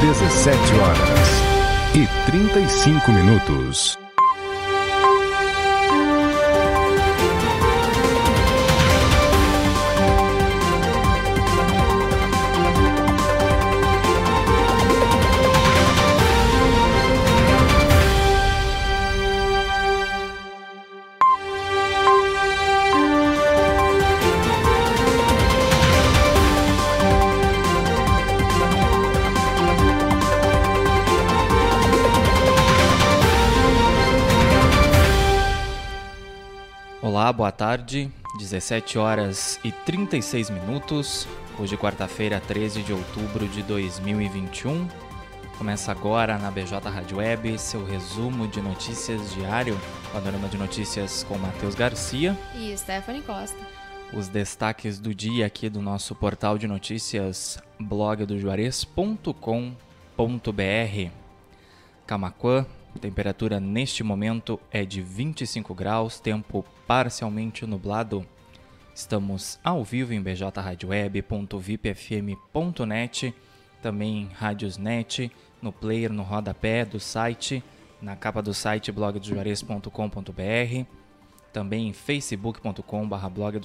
17 horas e 35 minutos. Olá, boa tarde. 17 horas e 36 minutos. Hoje, quarta-feira, 13 de outubro de 2021. Começa agora na BJ Rádio Web seu resumo de notícias diário, panorama de notícias com Matheus Garcia e Stephanie Costa. Os destaques do dia aqui do nosso portal de notícias blogdojuarez.com.br. Camaquã, temperatura neste momento é de 25 graus, tempo parcialmente nublado. Estamos ao vivo em bjradioweb.vipfm.net, também em Rádiosnet, no player, no rodapé do site, na capa do site blogdojuarez.com.br, também em facebook.com.br blog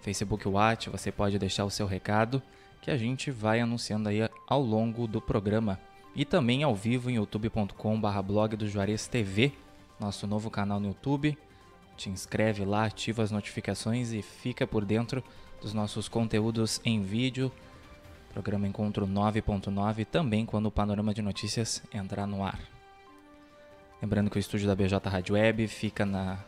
Facebook Watch, você pode deixar o seu recado que a gente vai anunciando aí ao longo do programa. E também ao vivo em youtube.com.br blog do Juarez TV, nosso novo canal no YouTube. Te inscreve lá, ativa as notificações e fica por dentro dos nossos conteúdos em vídeo. Programa Encontro 9.9 também quando o Panorama de Notícias entrar no ar. Lembrando que o estúdio da BJ Rádio Web fica na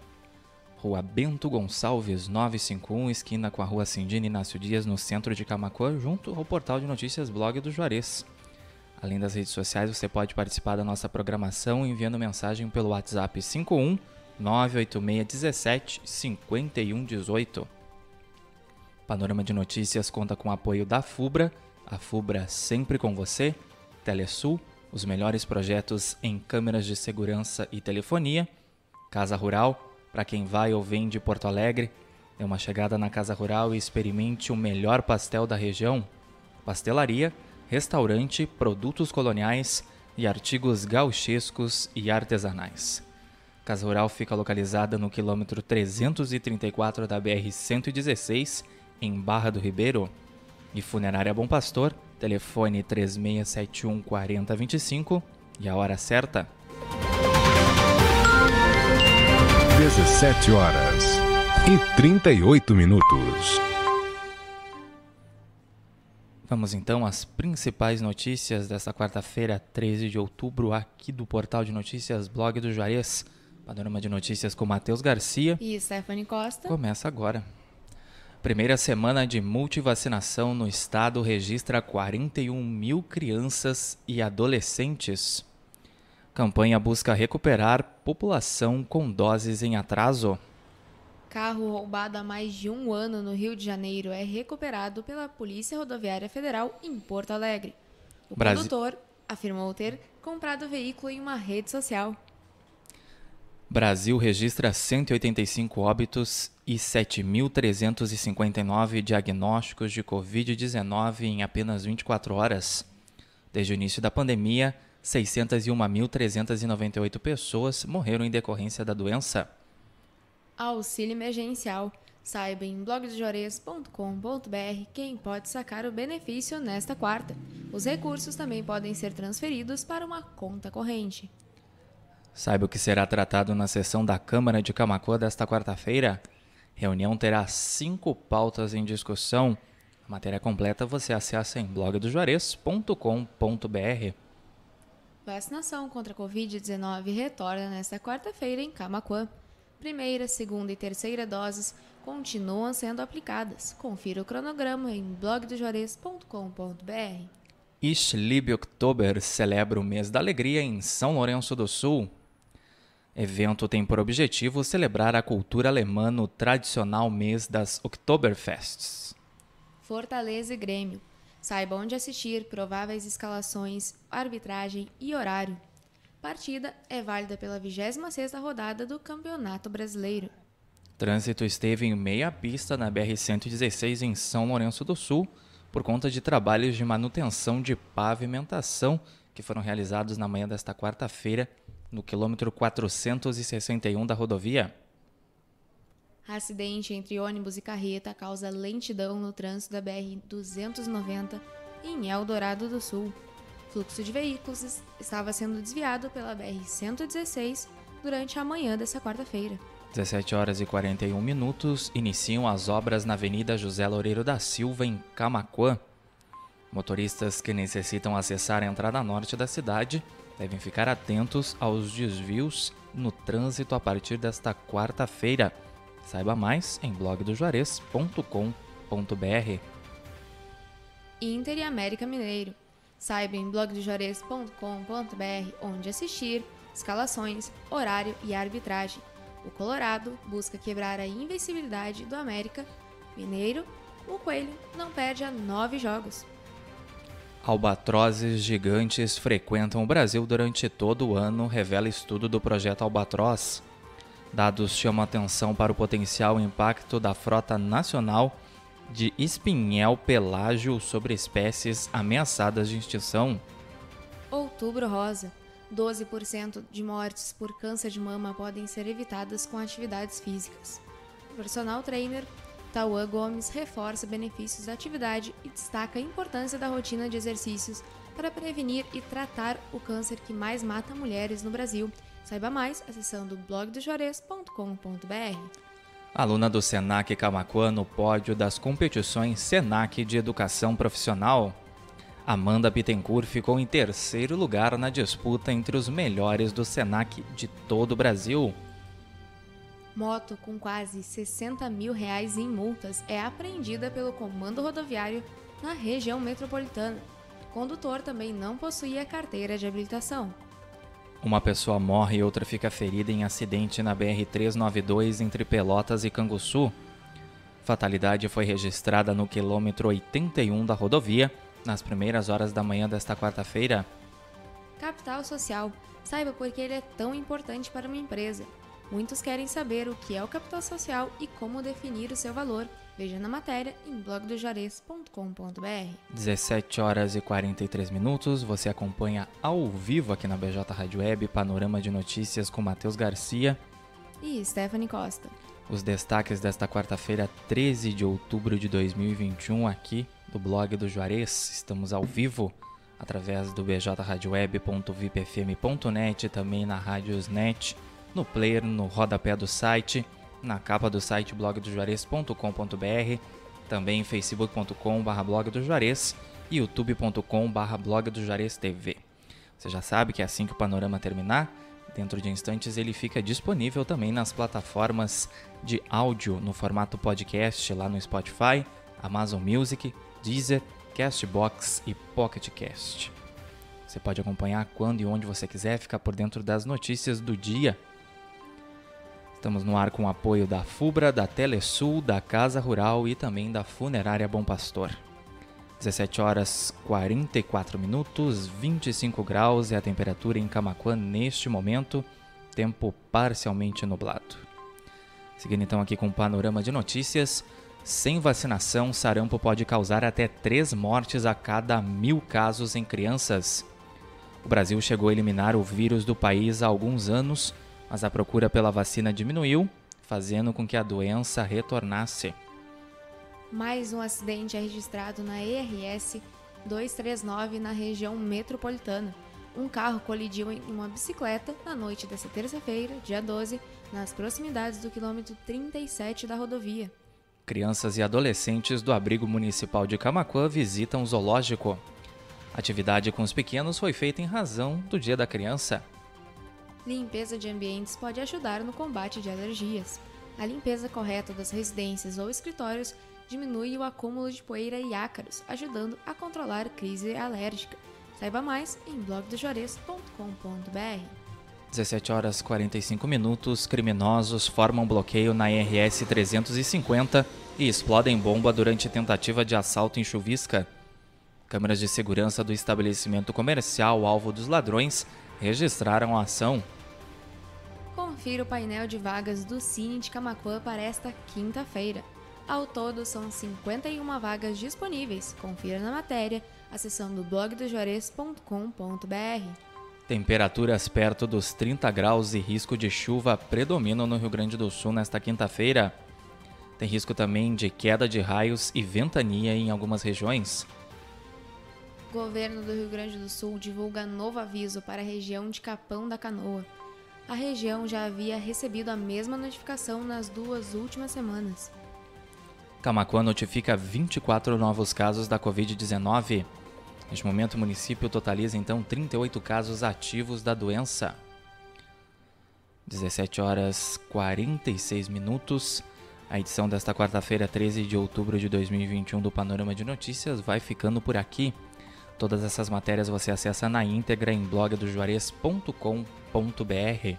Rua Bento Gonçalves 951, esquina com a Rua Cindina Inácio Dias, no centro de Camacuã, junto ao portal de notícias Blog do Juarez. Além das redes sociais, você pode participar da nossa programação enviando mensagem pelo WhatsApp 51 986 17 51 18. Panorama de Notícias conta com o apoio da FUBRA, a FUBRA sempre com você, Telesul, os melhores projetos em câmeras de segurança e telefonia, Casa Rural, para quem vai ou vem de Porto Alegre, dê uma chegada na Casa Rural e experimente o melhor pastel da região, pastelaria, restaurante, produtos coloniais e artigos gauchescos e artesanais. Casa Rural fica localizada no quilômetro 334 da BR-116, em Barra do Ribeiro. E Funerária Bom Pastor, telefone 3671 4025 e a hora certa. 17 horas e 38 minutos. Vamos então às principais notícias desta quarta-feira, 13 de outubro, aqui do portal de notícias Blog do Juarez. Panorama de notícias com Matheus Garcia. E Stephanie Costa. Começa agora. Primeira semana de multivacinação no estado registra 41 mil crianças e adolescentes. Campanha busca recuperar população com doses em atraso. Carro roubado há mais de um ano no Rio de Janeiro é recuperado pela Polícia Rodoviária Federal em Porto Alegre. O Brasi- condutor afirmou ter comprado o veículo em uma rede social. Brasil registra 185 óbitos e 7.359 diagnósticos de Covid-19 em apenas 24 horas. Desde o início da pandemia, 601.398 pessoas morreram em decorrência da doença. Auxílio emergencial. Saiba em blogdejores.com.br quem pode sacar o benefício nesta quarta. Os recursos também podem ser transferidos para uma conta corrente. Saiba o que será tratado na sessão da Câmara de Camacuã desta quarta-feira. Reunião terá cinco pautas em discussão. A matéria completa você acessa em blogdojuarez.com.br. Vacinação contra a Covid-19 retorna nesta quarta-feira em Camaquã. Primeira, segunda e terceira doses continuam sendo aplicadas. Confira o cronograma em blogdojores.com.br. Ischlib Oktober celebra o mês da alegria em São Lourenço do Sul. Evento tem por objetivo celebrar a cultura alemã no tradicional mês das Oktoberfests. Fortaleza e Grêmio. Saiba onde assistir, prováveis escalações, arbitragem e horário. Partida é válida pela 26ª rodada do Campeonato Brasileiro. Trânsito esteve em meia pista na BR-116 em São Lourenço do Sul, por conta de trabalhos de manutenção de pavimentação que foram realizados na manhã desta quarta-feira no quilômetro 461 da rodovia. Acidente entre ônibus e carreta causa lentidão no trânsito da BR-290 em Eldorado do Sul. Fluxo de veículos estava sendo desviado pela BR-116 durante a manhã dessa quarta-feira. 17 horas e 41 minutos iniciam as obras na Avenida José Loureiro da Silva, em Camaquã. Motoristas que necessitam acessar a entrada norte da cidade devem ficar atentos aos desvios no trânsito a partir desta quarta-feira. Saiba mais em blogdojuarez.com.br. Inter e América Mineiro. Saiba em blogdojuarez.com.br onde assistir, escalações, horário e arbitragem. O Colorado busca quebrar a invencibilidade do América Mineiro. O Coelho não perde a nove jogos. Albatrozes gigantes frequentam o Brasil durante todo o ano, revela estudo do projeto Albatroz. Dados chamam atenção para o potencial impacto da frota nacional de espinhel pelágio sobre espécies ameaçadas de extinção. Outubro Rosa. 12% de mortes por câncer de mama podem ser evitadas com atividades físicas. O personal trainer Tauan Gomes reforça benefícios da atividade e destaca a importância da rotina de exercícios para prevenir e tratar o câncer que mais mata mulheres no Brasil. Saiba mais acessando blogdojuarez.com.br. Aluna do Senac Camacuã no pódio das competições Senac de Educação Profissional. Amanda Bittencourt ficou em terceiro lugar na disputa entre os melhores do Senac de todo o Brasil. Moto com quase 60 mil reais em multas é apreendida pelo Comando Rodoviário na região metropolitana. Condutor também não possuía carteira de habilitação. Uma pessoa morre e outra fica ferida em acidente na BR-392 entre Pelotas e Canguçu. Fatalidade foi registrada no quilômetro 81 da rodovia nas primeiras horas da manhã desta quarta-feira. Capital social. Saiba por que ele é tão importante para uma empresa. Muitos querem saber o que é o capital social e como definir o seu valor. Veja na matéria em blogdojares.com.br. 17 horas e 43 minutos. Você acompanha ao vivo aqui na BJ Rádio Web Panorama de Notícias com Matheus Garcia e Stephanie Costa. Os destaques desta quarta-feira, 13 de outubro de 2021, aqui do blog do Juarez. Estamos ao vivo através do bjradioweb.vipfm.net, também na Rádiosnet, no player, no rodapé do site, na capa do site blogdojuarez.com.br, também facebook.com.br blog do Juarez e youtube.com.br blog TV. Você já sabe que assim que o panorama terminar, dentro de instantes ele fica disponível também nas plataformas de áudio no formato podcast lá no Spotify, Amazon Music, Deezer, Castbox e Pocket Cast. Você pode acompanhar quando e onde você quiser, ficar por dentro das notícias do dia. Estamos no ar com o apoio da FUBRA, da Telesul, da Casa Rural e também da Funerária Bom Pastor. 17 horas 44 minutos, 25 graus é a temperatura em Camaquã neste momento, tempo parcialmente nublado. Seguindo então aqui com o panorama de notícias, sem vacinação, sarampo pode causar até três mortes a cada mil casos em crianças. O Brasil chegou a eliminar o vírus do país há alguns anos, mas a procura pela vacina diminuiu, fazendo com que a doença retornasse. Mais um acidente é registrado na ERS 239 na região metropolitana. Um carro colidiu em uma bicicleta na noite desta terça-feira, dia 12, nas proximidades do quilômetro 37 da rodovia. Crianças e adolescentes do abrigo municipal de Camacuã visitam o zoológico. atividade com os pequenos foi feita em razão do Dia da Criança. Limpeza de ambientes pode ajudar no combate de alergias. A limpeza correta das residências ou escritórios diminui o acúmulo de poeira e ácaros, ajudando a controlar a crise alérgica. Saiba mais em blogdojores.com.br. 17 horas 45 minutos, criminosos formam bloqueio na RS 350 e explodem bomba durante tentativa de assalto em Chuvisca. Câmeras de segurança do estabelecimento comercial alvo dos ladrões registraram a ação. Confira o painel de vagas do Cine de Camacuã para esta quinta-feira. Ao todo, são 51 vagas disponíveis. Confira na matéria acessando blogdojuarez.com.br. Temperaturas perto dos 30 graus e risco de chuva predominam no Rio Grande do Sul nesta quinta-feira. Tem risco também de queda de raios e ventania em algumas regiões. Governo do Rio Grande do Sul divulga novo aviso para a região de Capão da Canoa. A região já havia recebido a mesma notificação nas duas últimas semanas. Camacuã notifica 24 novos casos da Covid-19. Neste momento, o município totaliza então 38 casos ativos da doença. 17 horas 46 minutos. A edição desta quarta-feira, 13 de outubro de 2021 do Panorama de Notícias vai ficando por aqui. Todas essas matérias você acessa na íntegra em blogdojuarez.com.br.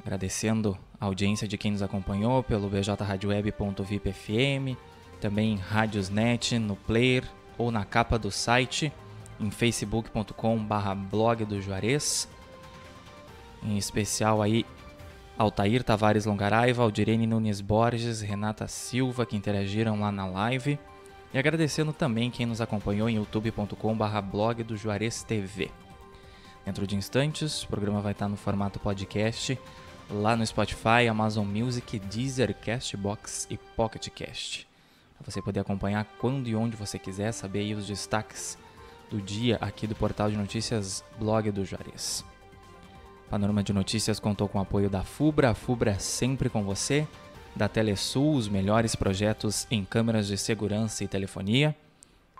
Agradecendo a audiência de quem nos acompanhou pelo bjradioweb.vipfm, também em Radiosnet, no player ou na capa do site, em facebook.com.br blog do Juarez. Em especial aí Altair Tavares Longaraiva, Aldirene Nunes Borges, Renata Silva que interagiram lá na live. E agradecendo também quem nos acompanhou em youtube.com.br blog do Juarez TV. Dentro de instantes, o programa vai estar no formato podcast lá no Spotify, Amazon Music, Deezer, Castbox e Pocket Cast. Para você poder acompanhar quando e onde você quiser, saber os destaques do dia aqui do portal de notícias Blog do Juarez. Panorama de Notícias contou com o apoio da FUBRA, a FUBRA é sempre com você, da Telesul, os melhores projetos em câmeras de segurança e telefonia,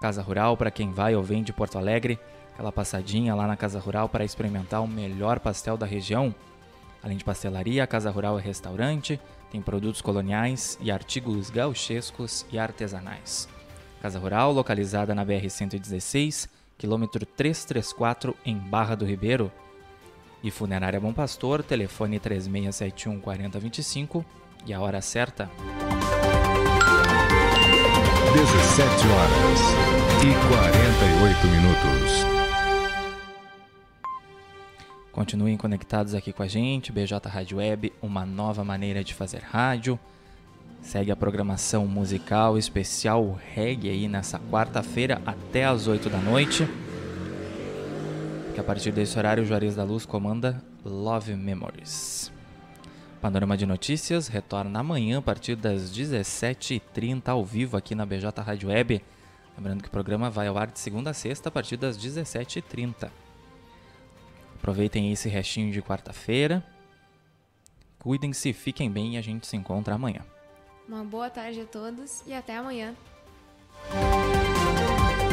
Casa Rural para quem vai ou vem de Porto Alegre, aquela passadinha lá na Casa Rural para experimentar o melhor pastel da região, Além de pastelaria, a Casa Rural é restaurante, tem produtos coloniais e artigos gauchescos e artesanais. Casa Rural, localizada na BR-116, quilômetro 334, em Barra do Ribeiro. E Funerária Bom Pastor, telefone 3671 4025 e a hora certa. 17 horas e 48 minutos. Continuem conectados aqui com a gente, BJ Rádio Web, uma nova maneira de fazer rádio. Segue a programação musical especial reggae aí nessa quarta-feira até às 8 da noite. Que a partir desse horário o Juarez da Luz comanda Love Memories. Panorama de Notícias retorna amanhã a partir das 17h30 ao vivo aqui na BJ Rádio Web. Lembrando que o programa vai ao ar de segunda a sexta a partir das 17h30. Aproveitem esse restinho de quarta-feira. Cuidem-se, fiquem bem e a gente se encontra amanhã. Uma boa tarde a todos e até amanhã.